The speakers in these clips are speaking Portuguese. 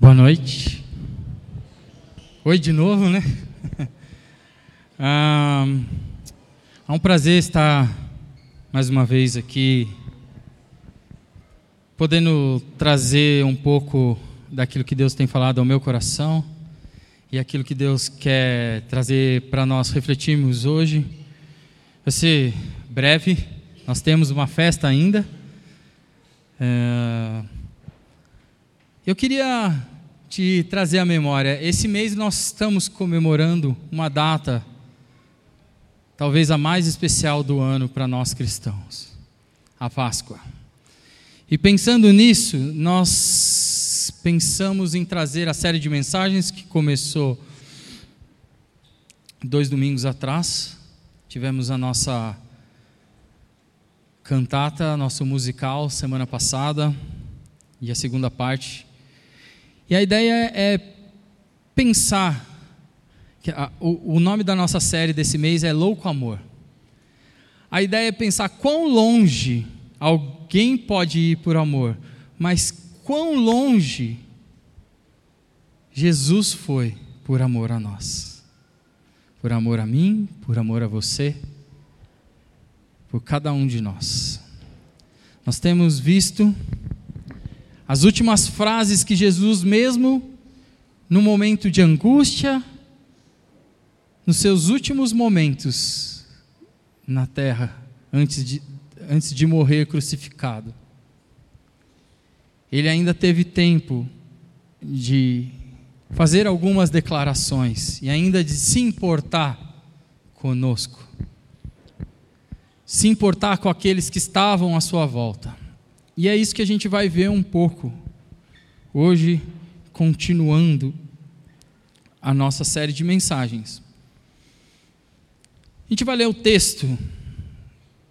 Boa noite. Oi de novo, né? Ah, é um prazer estar mais uma vez aqui, podendo trazer um pouco daquilo que Deus tem falado ao meu coração e aquilo que Deus quer trazer para nós refletirmos hoje. Vai ser breve, nós temos uma festa ainda. É, eu queria te trazer à memória, esse mês nós estamos comemorando uma data, talvez a mais especial do ano para nós cristãos, a Páscoa. E pensando nisso, nós pensamos em trazer a série de mensagens que começou dois domingos atrás. Tivemos a nossa cantata, nosso musical semana passada e a segunda parte e a ideia é pensar. O, o nome da nossa série desse mês é Louco Amor. A ideia é pensar quão longe alguém pode ir por amor, mas quão longe Jesus foi por amor a nós. Por amor a mim, por amor a você, por cada um de nós. Nós temos visto as últimas frases que Jesus, mesmo no momento de angústia, nos seus últimos momentos na terra, antes de, antes de morrer crucificado, ele ainda teve tempo de fazer algumas declarações e ainda de se importar conosco, se importar com aqueles que estavam à sua volta. E é isso que a gente vai ver um pouco hoje, continuando a nossa série de mensagens. A gente vai ler o texto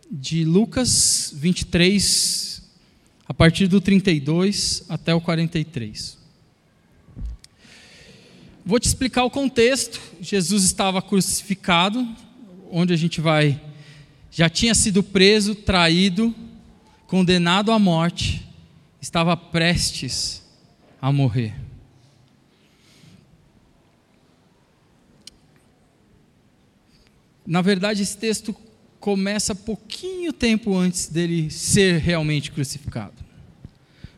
de Lucas 23, a partir do 32 até o 43. Vou te explicar o contexto. Jesus estava crucificado, onde a gente vai. Já tinha sido preso, traído, condenado à morte, estava prestes a morrer. Na verdade, esse texto começa pouquinho tempo antes dele ser realmente crucificado.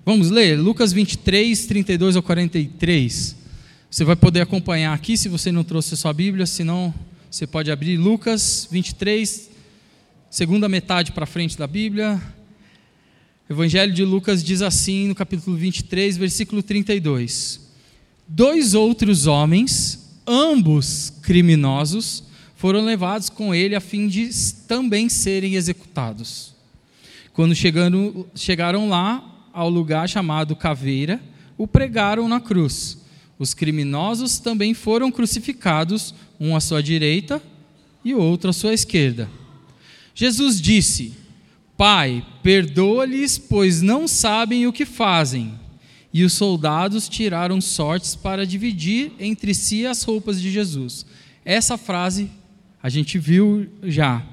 Vamos ler Lucas 23, 32 ao 43. Você vai poder acompanhar aqui se você não trouxe a sua Bíblia, senão você pode abrir Lucas 23, segunda metade para frente da Bíblia, Evangelho de Lucas diz assim, no capítulo 23, versículo 32: Dois outros homens, ambos criminosos, foram levados com ele a fim de também serem executados. Quando chegando, chegaram lá ao lugar chamado Caveira, o pregaram na cruz. Os criminosos também foram crucificados, um à sua direita e outro à sua esquerda. Jesus disse: Pai, perdoa-lhes, pois não sabem o que fazem. E os soldados tiraram sortes para dividir entre si as roupas de Jesus. Essa frase a gente viu já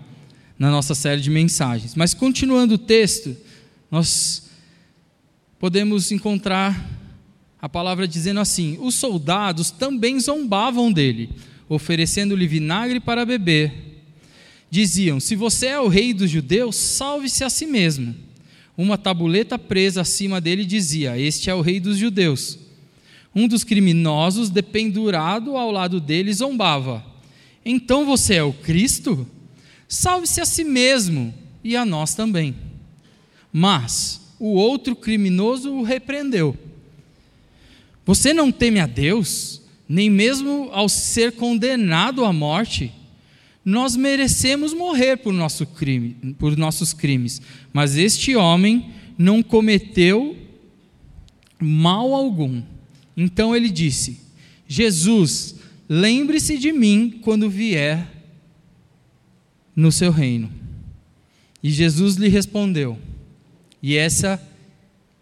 na nossa série de mensagens. Mas continuando o texto, nós podemos encontrar a palavra dizendo assim: Os soldados também zombavam dele, oferecendo-lhe vinagre para beber diziam: Se você é o rei dos judeus, salve-se a si mesmo. Uma tabuleta presa acima dele dizia: Este é o rei dos judeus. Um dos criminosos, dependurado ao lado dele, zombava: Então você é o Cristo? Salve-se a si mesmo e a nós também. Mas o outro criminoso o repreendeu: Você não teme a Deus, nem mesmo ao ser condenado à morte? Nós merecemos morrer por, nosso crime, por nossos crimes, mas este homem não cometeu mal algum. Então ele disse: Jesus, lembre-se de mim quando vier no seu reino. E Jesus lhe respondeu, e essa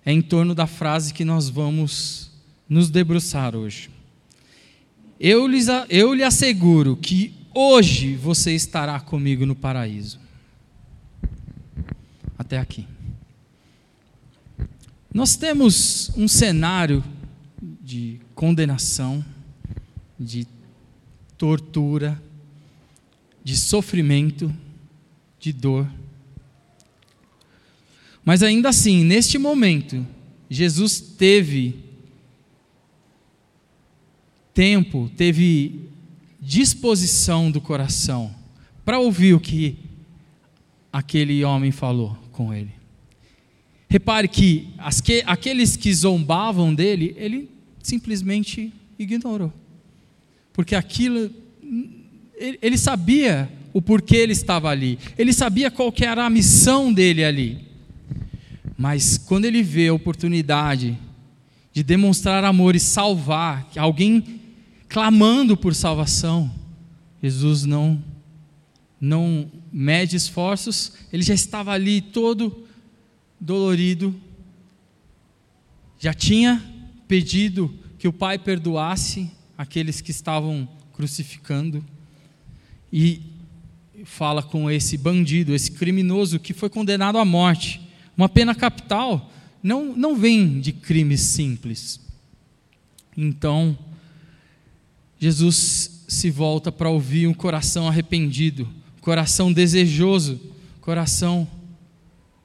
é em torno da frase que nós vamos nos debruçar hoje. Eu, lhes, eu lhe asseguro que Hoje você estará comigo no paraíso. Até aqui. Nós temos um cenário de condenação, de tortura, de sofrimento, de dor. Mas ainda assim, neste momento, Jesus teve tempo, teve disposição do coração para ouvir o que aquele homem falou com ele. Repare que, que aqueles que zombavam dele, ele simplesmente ignorou. Porque aquilo, ele, sabia o porquê ele estava ali, ele sabia qual era a missão dele ali. Mas quando ele vê a oportunidade de demonstrar amor e salvar, alguém clamando por salvação, Jesus não não mede esforços, ele já estava ali todo dolorido, já tinha pedido que o Pai perdoasse aqueles que estavam crucificando e fala com esse bandido, esse criminoso que foi condenado à morte. Uma pena capital não, não vem de crimes simples. Então, Jesus se volta para ouvir um coração arrependido, coração desejoso, coração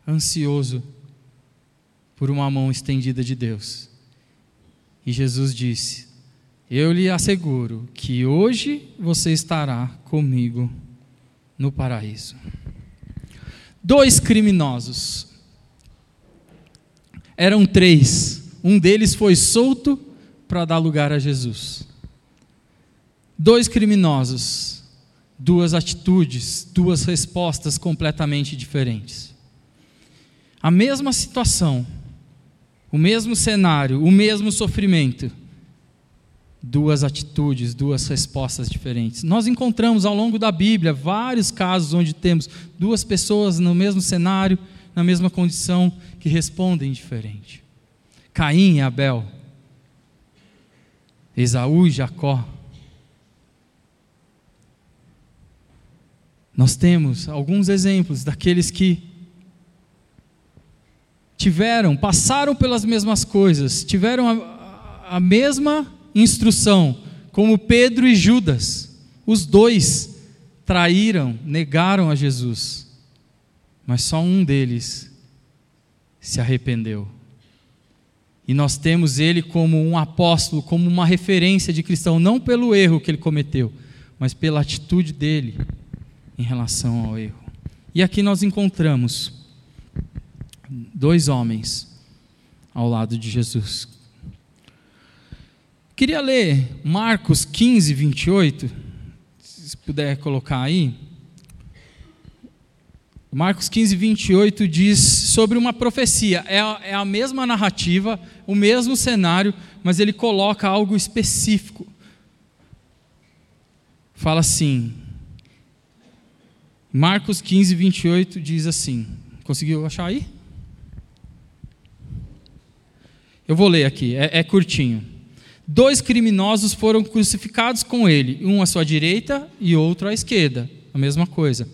ansioso por uma mão estendida de Deus. E Jesus disse: Eu lhe asseguro que hoje você estará comigo no paraíso. Dois criminosos. Eram três. Um deles foi solto para dar lugar a Jesus. Dois criminosos, duas atitudes, duas respostas completamente diferentes. A mesma situação, o mesmo cenário, o mesmo sofrimento, duas atitudes, duas respostas diferentes. Nós encontramos ao longo da Bíblia vários casos onde temos duas pessoas no mesmo cenário, na mesma condição, que respondem diferente. Caim e Abel, Esaú e Jacó. Nós temos alguns exemplos daqueles que tiveram, passaram pelas mesmas coisas, tiveram a, a mesma instrução, como Pedro e Judas. Os dois traíram, negaram a Jesus, mas só um deles se arrependeu. E nós temos ele como um apóstolo, como uma referência de cristão, não pelo erro que ele cometeu, mas pela atitude dele em relação ao erro. E aqui nós encontramos dois homens ao lado de Jesus. Queria ler Marcos 15, 28, se puder colocar aí. Marcos 15, 28 diz sobre uma profecia. É a, é a mesma narrativa, o mesmo cenário, mas ele coloca algo específico. Fala assim, Marcos 15, 28 diz assim: Conseguiu achar aí? Eu vou ler aqui, é, é curtinho. Dois criminosos foram crucificados com ele, um à sua direita e outro à esquerda, a mesma coisa.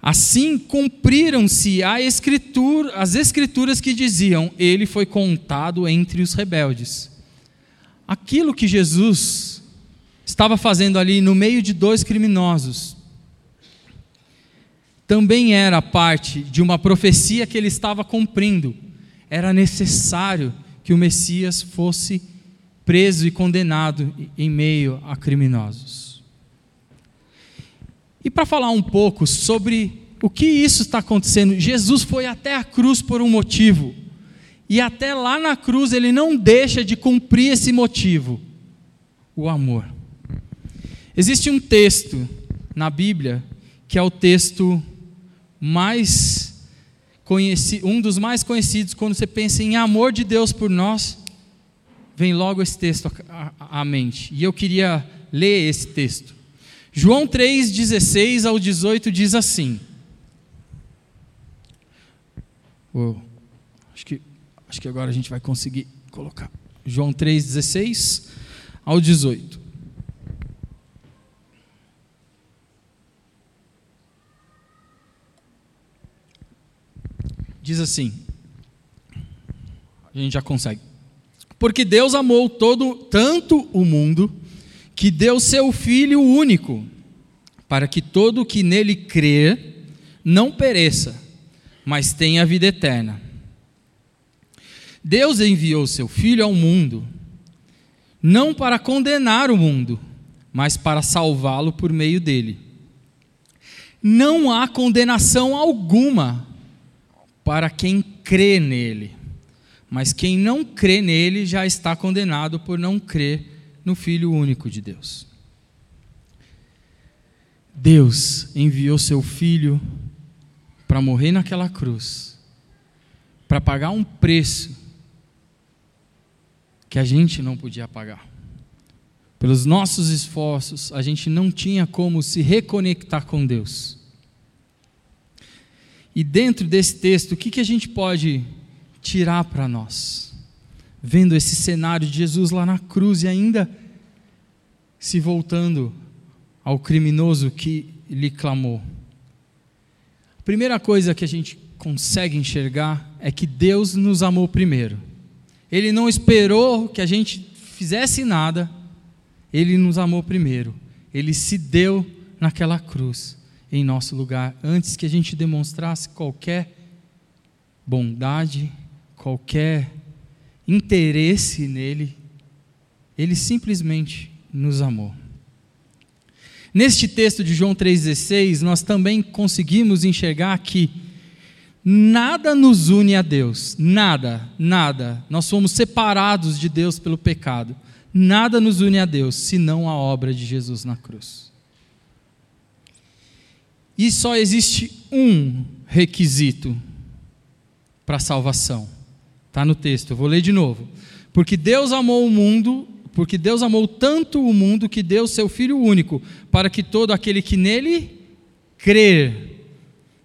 Assim cumpriram-se escritura, as escrituras que diziam: Ele foi contado entre os rebeldes. Aquilo que Jesus estava fazendo ali no meio de dois criminosos, também era parte de uma profecia que ele estava cumprindo. Era necessário que o Messias fosse preso e condenado em meio a criminosos. E para falar um pouco sobre o que isso está acontecendo, Jesus foi até a cruz por um motivo. E até lá na cruz ele não deixa de cumprir esse motivo: o amor. Existe um texto na Bíblia que é o texto mais conhecido, um dos mais conhecidos quando você pensa em amor de Deus por nós, vem logo esse texto à mente. E eu queria ler esse texto. João 3, 16 ao 18 diz assim. Oh, acho, que, acho que agora a gente vai conseguir colocar. João 3, 16 ao 18. Diz assim: a gente já consegue. Porque Deus amou todo tanto o mundo que deu seu filho único, para que todo que nele crer não pereça, mas tenha vida eterna. Deus enviou seu filho ao mundo não para condenar o mundo, mas para salvá-lo por meio dele. Não há condenação alguma para quem crê nele, mas quem não crê nele já está condenado por não crer no Filho único de Deus. Deus enviou seu filho para morrer naquela cruz, para pagar um preço que a gente não podia pagar. Pelos nossos esforços, a gente não tinha como se reconectar com Deus. E dentro desse texto, o que, que a gente pode tirar para nós? Vendo esse cenário de Jesus lá na cruz e ainda se voltando ao criminoso que lhe clamou. A primeira coisa que a gente consegue enxergar é que Deus nos amou primeiro. Ele não esperou que a gente fizesse nada, ele nos amou primeiro. Ele se deu naquela cruz em nosso lugar, antes que a gente demonstrasse qualquer bondade, qualquer interesse nele, ele simplesmente nos amou. Neste texto de João 3,16, nós também conseguimos enxergar que Nada nos une a Deus, nada, nada. Nós somos separados de Deus pelo pecado. Nada nos une a Deus, senão a obra de Jesus na cruz. E só existe um requisito para a salvação. Está no texto, eu vou ler de novo. Porque Deus amou o mundo, porque Deus amou tanto o mundo que deu seu Filho único, para que todo aquele que nele crer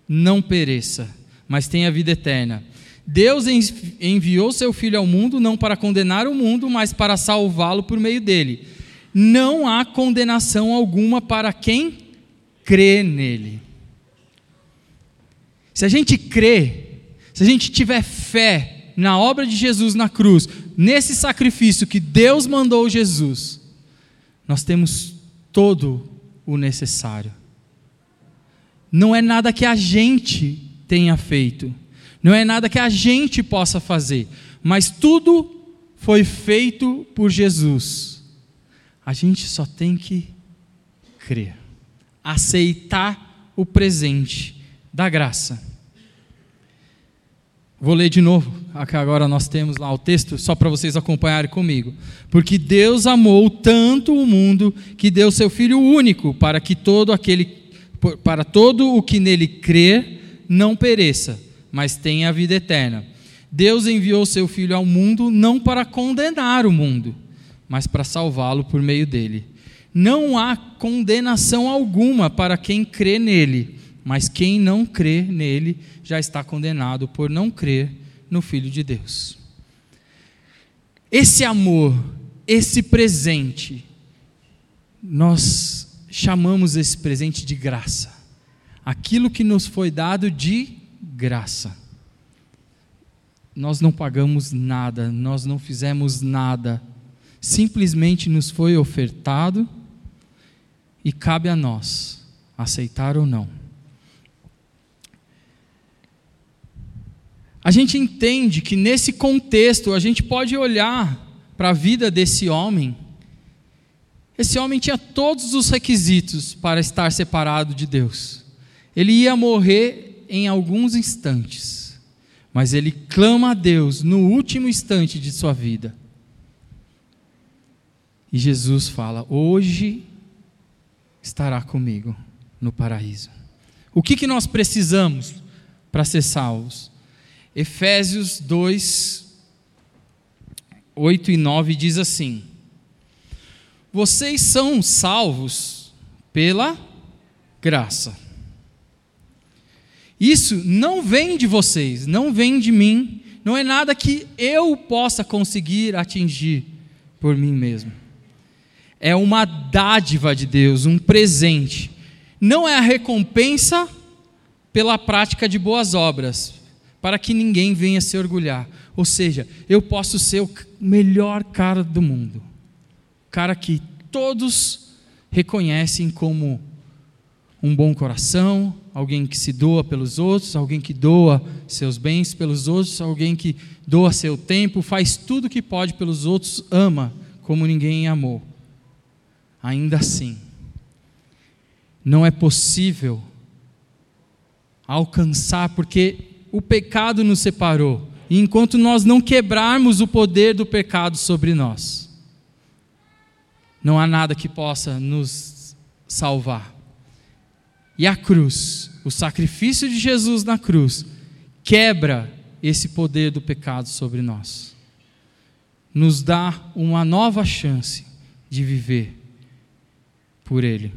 não pereça, mas tem a vida eterna. Deus enviou seu Filho ao mundo não para condenar o mundo, mas para salvá-lo por meio dele. Não há condenação alguma para quem crê nele. Se a gente crê, se a gente tiver fé na obra de Jesus na cruz, nesse sacrifício que Deus mandou Jesus, nós temos todo o necessário. Não é nada que a gente tenha feito. Não é nada que a gente possa fazer, mas tudo foi feito por Jesus. A gente só tem que crer, aceitar o presente da graça. Vou ler de novo, agora nós temos lá o texto, só para vocês acompanharem comigo. Porque Deus amou tanto o mundo que deu seu Filho único, para que todo aquele, para todo o que nele crer, não pereça, mas tenha a vida eterna. Deus enviou seu Filho ao mundo não para condenar o mundo, mas para salvá-lo por meio dele. Não há condenação alguma para quem crê nele, mas quem não crê nele já está condenado por não crer no Filho de Deus. Esse amor, esse presente, nós chamamos esse presente de graça aquilo que nos foi dado de graça. Nós não pagamos nada, nós não fizemos nada, simplesmente nos foi ofertado e cabe a nós aceitar ou não. A gente entende que nesse contexto a gente pode olhar para a vida desse homem. Esse homem tinha todos os requisitos para estar separado de Deus. Ele ia morrer em alguns instantes, mas ele clama a Deus no último instante de sua vida. E Jesus fala: Hoje estará comigo no paraíso. O que, que nós precisamos para ser salvos? Efésios 2, 8 e 9 diz assim: Vocês são salvos pela graça isso não vem de vocês, não vem de mim, não é nada que eu possa conseguir atingir por mim mesmo. É uma dádiva de Deus, um presente. Não é a recompensa pela prática de boas obras, para que ninguém venha se orgulhar. Ou seja, eu posso ser o melhor cara do mundo, cara que todos reconhecem como um bom coração, alguém que se doa pelos outros, alguém que doa seus bens pelos outros, alguém que doa seu tempo, faz tudo o que pode pelos outros, ama como ninguém amou. Ainda assim, não é possível alcançar, porque o pecado nos separou, e enquanto nós não quebrarmos o poder do pecado sobre nós, não há nada que possa nos salvar. E a cruz, o sacrifício de Jesus na cruz, quebra esse poder do pecado sobre nós. Nos dá uma nova chance de viver por Ele.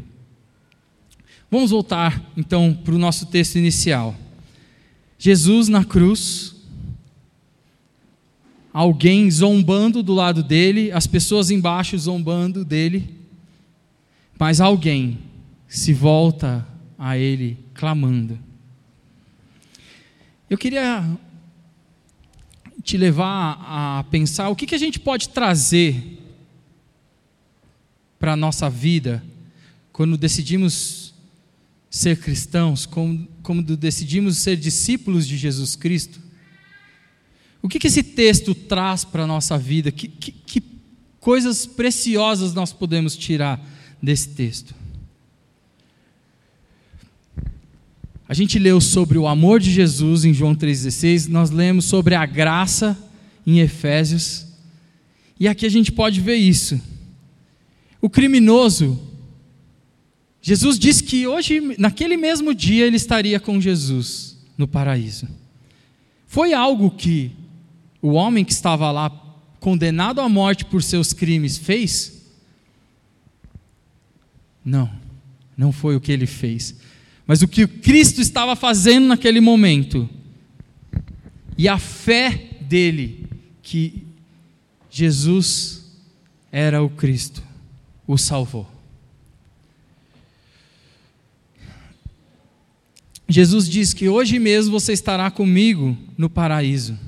Vamos voltar então para o nosso texto inicial. Jesus na cruz, alguém zombando do lado dele, as pessoas embaixo zombando dele, mas alguém se volta a Ele clamando. Eu queria te levar a pensar o que, que a gente pode trazer para a nossa vida quando decidimos ser cristãos, como, como decidimos ser discípulos de Jesus Cristo. O que, que esse texto traz para a nossa vida? Que, que, que coisas preciosas nós podemos tirar desse texto? A gente leu sobre o amor de Jesus em João 3,16, nós lemos sobre a graça em Efésios, e aqui a gente pode ver isso. O criminoso, Jesus disse que hoje, naquele mesmo dia, ele estaria com Jesus no paraíso. Foi algo que o homem que estava lá, condenado à morte por seus crimes, fez? Não, não foi o que ele fez mas o que Cristo estava fazendo naquele momento. E a fé dele que Jesus era o Cristo, o salvou. Jesus diz que hoje mesmo você estará comigo no paraíso.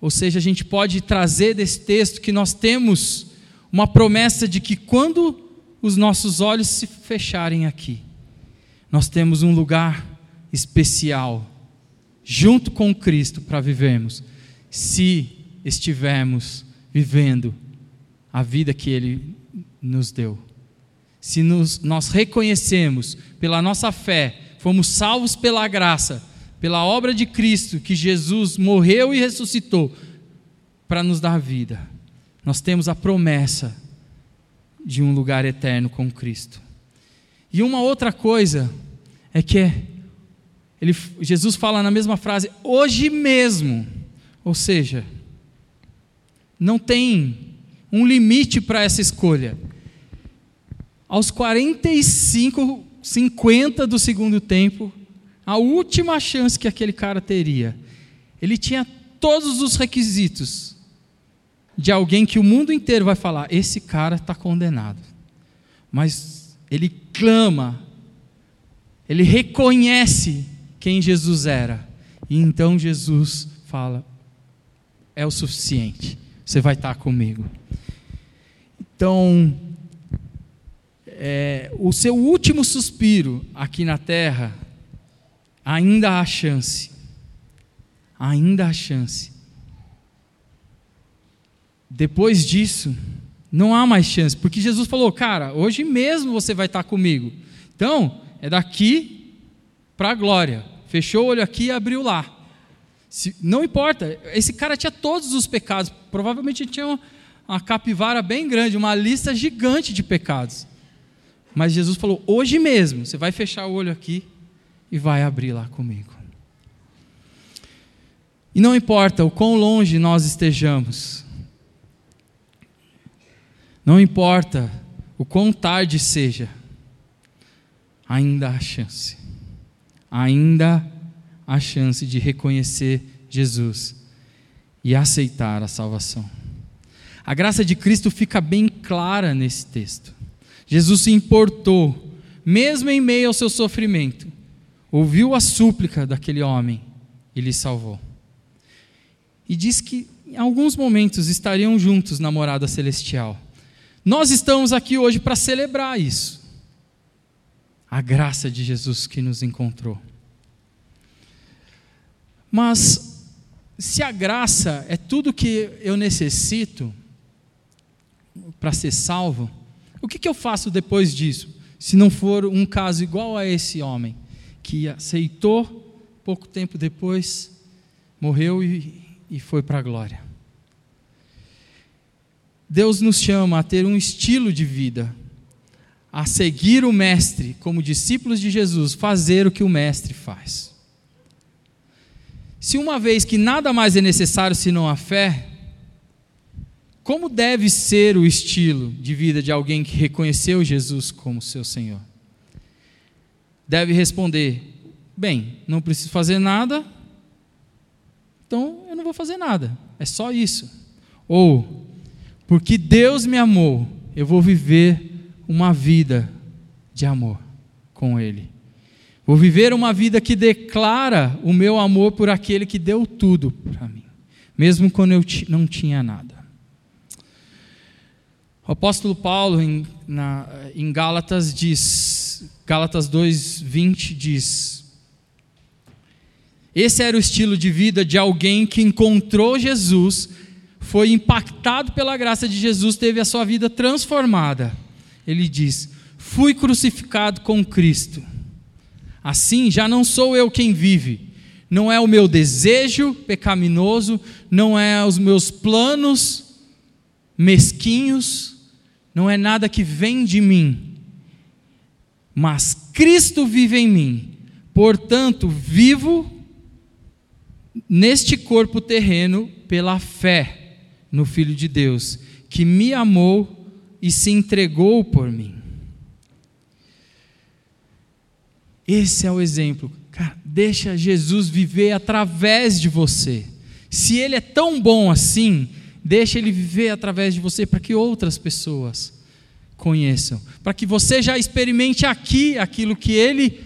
Ou seja, a gente pode trazer desse texto que nós temos uma promessa de que quando os nossos olhos se fecharem aqui, nós temos um lugar especial junto com Cristo para vivermos, se estivermos vivendo a vida que Ele nos deu. Se nos, nós reconhecemos pela nossa fé, fomos salvos pela graça, pela obra de Cristo, que Jesus morreu e ressuscitou para nos dar vida, nós temos a promessa de um lugar eterno com Cristo. E uma outra coisa é que é, ele, Jesus fala na mesma frase, hoje mesmo. Ou seja, não tem um limite para essa escolha. Aos 45, 50 do segundo tempo, a última chance que aquele cara teria, ele tinha todos os requisitos de alguém que o mundo inteiro vai falar: esse cara está condenado. Mas ele clama, ele reconhece quem Jesus era. E então Jesus fala: é o suficiente, você vai estar comigo. Então, é, o seu último suspiro aqui na terra, ainda há chance. Ainda há chance. Depois disso, não há mais chance, porque Jesus falou, cara, hoje mesmo você vai estar comigo. Então, é daqui para a glória. Fechou o olho aqui e abriu lá. Se, não importa, esse cara tinha todos os pecados, provavelmente tinha uma, uma capivara bem grande, uma lista gigante de pecados. Mas Jesus falou: hoje mesmo, você vai fechar o olho aqui e vai abrir lá comigo. E não importa o quão longe nós estejamos, não importa o quão tarde seja, ainda há chance. Ainda há chance de reconhecer Jesus e aceitar a salvação. A graça de Cristo fica bem clara nesse texto. Jesus se importou, mesmo em meio ao seu sofrimento, ouviu a súplica daquele homem e lhe salvou. E diz que em alguns momentos estariam juntos na morada celestial. Nós estamos aqui hoje para celebrar isso. A graça de Jesus que nos encontrou. Mas se a graça é tudo que eu necessito para ser salvo, o que, que eu faço depois disso? Se não for um caso igual a esse homem, que aceitou, pouco tempo depois, morreu e, e foi para a glória. Deus nos chama a ter um estilo de vida, a seguir o Mestre, como discípulos de Jesus, fazer o que o Mestre faz. Se uma vez que nada mais é necessário senão a fé, como deve ser o estilo de vida de alguém que reconheceu Jesus como seu Senhor? Deve responder: bem, não preciso fazer nada, então eu não vou fazer nada, é só isso. Ou, porque Deus me amou, eu vou viver uma vida de amor com Ele. Vou viver uma vida que declara o meu amor por aquele que deu tudo para mim, mesmo quando eu não tinha nada. O apóstolo Paulo, em, na, em Gálatas, diz, Gálatas 2, 20, diz: Esse era o estilo de vida de alguém que encontrou Jesus, foi impactado pela graça de Jesus, teve a sua vida transformada. Ele diz: Fui crucificado com Cristo. Assim, já não sou eu quem vive, não é o meu desejo pecaminoso, não é os meus planos mesquinhos, não é nada que vem de mim, mas Cristo vive em mim. Portanto, vivo neste corpo terreno pela fé no Filho de Deus, que me amou e se entregou por mim. Esse é o exemplo. Cara, deixa Jesus viver através de você. Se ele é tão bom assim, Deixa Ele viver através de você para que outras pessoas conheçam, para que você já experimente aqui aquilo que Ele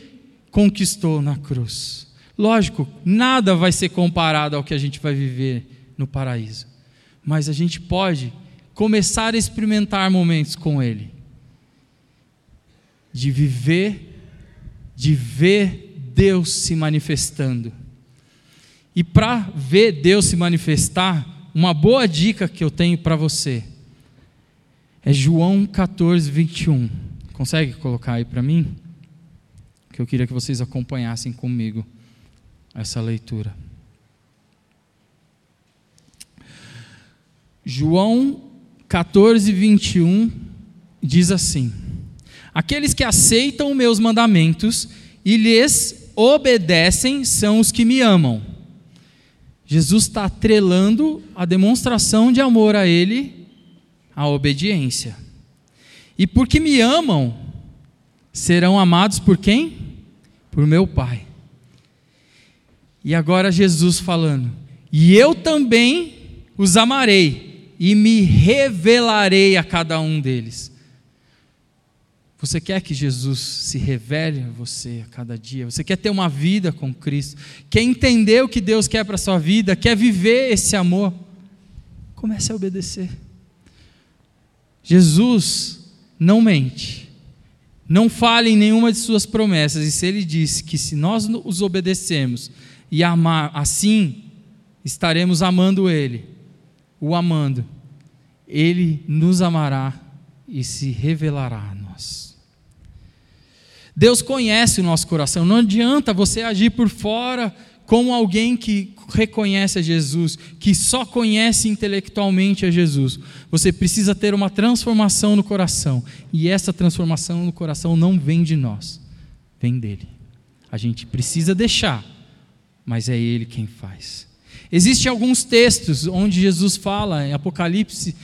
conquistou na cruz. Lógico, nada vai ser comparado ao que a gente vai viver no paraíso, mas a gente pode começar a experimentar momentos com Ele, de viver, de ver Deus se manifestando. E para ver Deus se manifestar, uma boa dica que eu tenho para você é João 14, 21. Consegue colocar aí para mim? Que eu queria que vocês acompanhassem comigo essa leitura. João 14, 21 diz assim: Aqueles que aceitam meus mandamentos e lhes obedecem são os que me amam. Jesus está atrelando a demonstração de amor a Ele à obediência. E porque me amam, serão amados por quem? Por meu Pai. E agora Jesus falando: E eu também os amarei e me revelarei a cada um deles. Você quer que Jesus se revele a você a cada dia? Você quer ter uma vida com Cristo? Quer entender o que Deus quer para a sua vida? Quer viver esse amor? Comece a obedecer. Jesus não mente. Não fale em nenhuma de suas promessas. E se ele disse que se nós os obedecemos e amar, assim estaremos amando ele, o amando, ele nos amará e se revelará a nós. Deus conhece o nosso coração. Não adianta você agir por fora como alguém que reconhece a Jesus, que só conhece intelectualmente a Jesus. Você precisa ter uma transformação no coração. E essa transformação no coração não vem de nós, vem dele. A gente precisa deixar, mas é ele quem faz. Existem alguns textos onde Jesus fala, em Apocalipse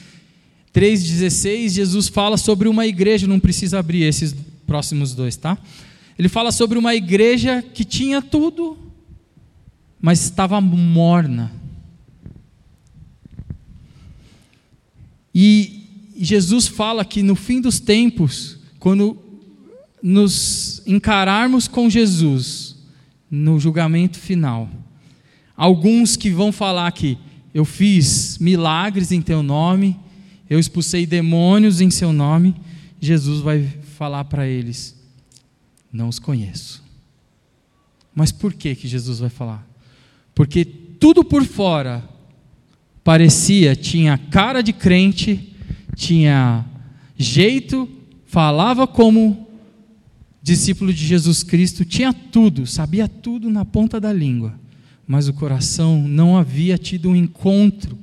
3,16, Jesus fala sobre uma igreja, não precisa abrir esses próximos dois, tá? Ele fala sobre uma igreja que tinha tudo, mas estava morna. E Jesus fala que no fim dos tempos, quando nos encararmos com Jesus no julgamento final, Alguns que vão falar que eu fiz milagres em teu nome, eu expulsei demônios em seu nome, Jesus vai falar para eles: Não os conheço. Mas por que, que Jesus vai falar? Porque tudo por fora parecia, tinha cara de crente, tinha jeito, falava como discípulo de Jesus Cristo, tinha tudo, sabia tudo na ponta da língua, mas o coração não havia tido um encontro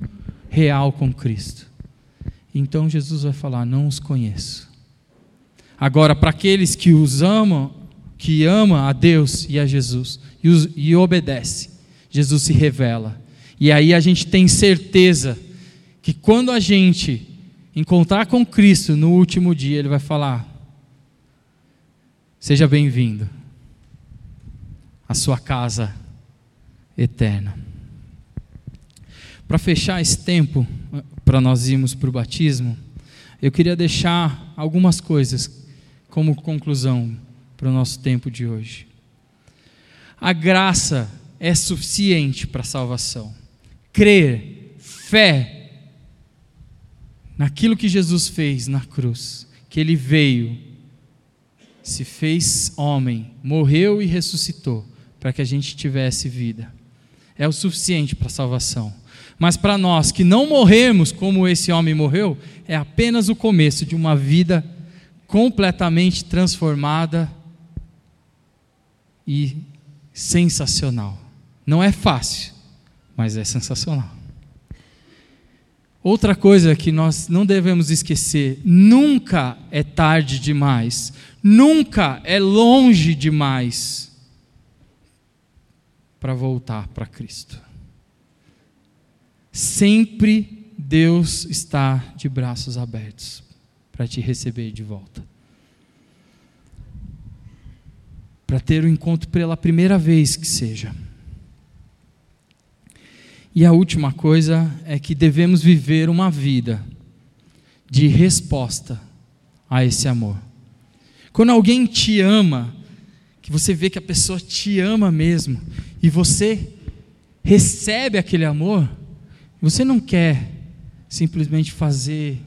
real com Cristo. Então Jesus vai falar: Não os conheço. Agora, para aqueles que os amam, que ama a Deus e a Jesus e, os, e obedece, Jesus se revela. E aí a gente tem certeza que quando a gente encontrar com Cristo no último dia, Ele vai falar: Seja bem-vindo à sua casa eterna. Para fechar esse tempo, para nós irmos para o batismo, eu queria deixar algumas coisas como conclusão para o nosso tempo de hoje. A graça é suficiente para a salvação. Crer, fé, naquilo que Jesus fez na cruz, que ele veio, se fez homem, morreu e ressuscitou para que a gente tivesse vida. É o suficiente para a salvação. Mas para nós que não morremos como esse homem morreu, é apenas o começo de uma vida completamente transformada e sensacional. Não é fácil, mas é sensacional. Outra coisa que nós não devemos esquecer: nunca é tarde demais, nunca é longe demais para voltar para Cristo. Sempre Deus está de braços abertos para te receber de volta. Para ter o um encontro pela primeira vez que seja. E a última coisa é que devemos viver uma vida de resposta a esse amor. Quando alguém te ama, que você vê que a pessoa te ama mesmo, e você recebe aquele amor, você não quer simplesmente fazer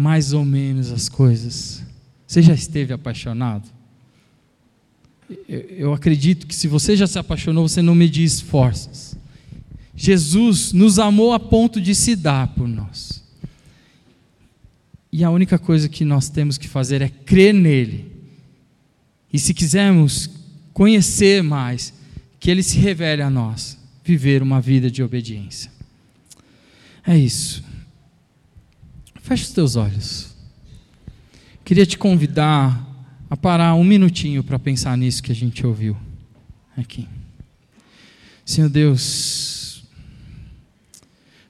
mais ou menos as coisas. Você já esteve apaixonado? Eu acredito que se você já se apaixonou, você não medir esforços. Jesus nos amou a ponto de se dar por nós. E a única coisa que nós temos que fazer é crer nele. E se quisermos conhecer mais, que ele se revele a nós, viver uma vida de obediência. É isso. Feche os teus olhos. Queria te convidar a parar um minutinho para pensar nisso que a gente ouviu aqui. Senhor Deus,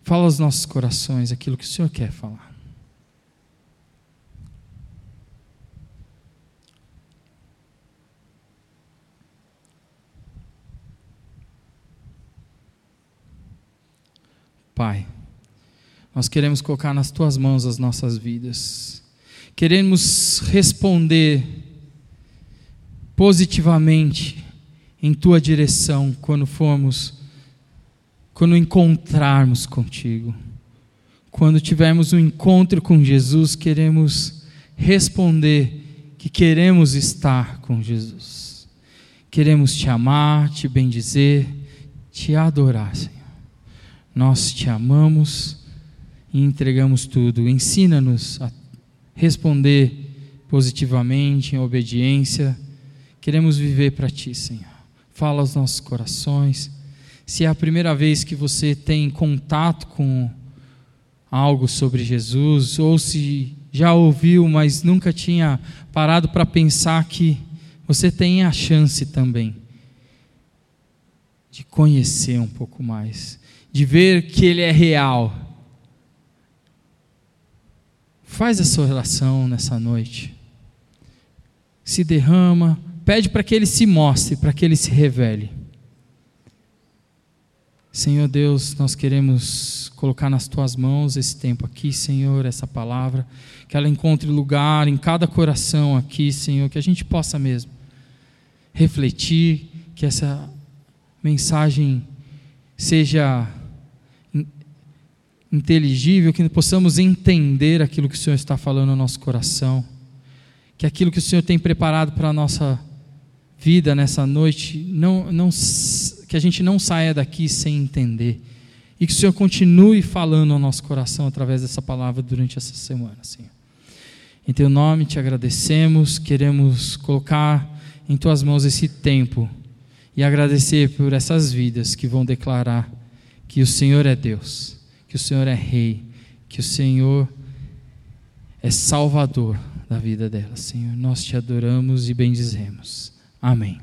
fala aos nossos corações aquilo que o Senhor quer falar. Pai. Nós queremos colocar nas tuas mãos as nossas vidas. Queremos responder positivamente em tua direção quando formos, quando encontrarmos contigo. Quando tivermos um encontro com Jesus, queremos responder que queremos estar com Jesus. Queremos te amar, te bendizer, te adorar, Senhor. Nós te amamos e entregamos tudo. Ensina-nos a responder positivamente, em obediência. Queremos viver para Ti, Senhor. Fala aos nossos corações. Se é a primeira vez que você tem contato com algo sobre Jesus, ou se já ouviu, mas nunca tinha parado para pensar que você tem a chance também de conhecer um pouco mais, de ver que Ele é real Faz a sua oração nessa noite. Se derrama, pede para que ele se mostre, para que ele se revele. Senhor Deus, nós queremos colocar nas tuas mãos esse tempo aqui, Senhor, essa palavra, que ela encontre lugar em cada coração aqui, Senhor, que a gente possa mesmo refletir, que essa mensagem seja inteligível, que possamos entender aquilo que o Senhor está falando no nosso coração, que aquilo que o Senhor tem preparado para a nossa vida nessa noite, não, não, que a gente não saia daqui sem entender, e que o Senhor continue falando ao nosso coração através dessa palavra durante essa semana, Senhor. Em Teu nome te agradecemos, queremos colocar em Tuas mãos esse tempo e agradecer por essas vidas que vão declarar que o Senhor é Deus que o Senhor é Rei, que o Senhor é Salvador da vida dela, Senhor. Nós te adoramos e bendizemos. Amém.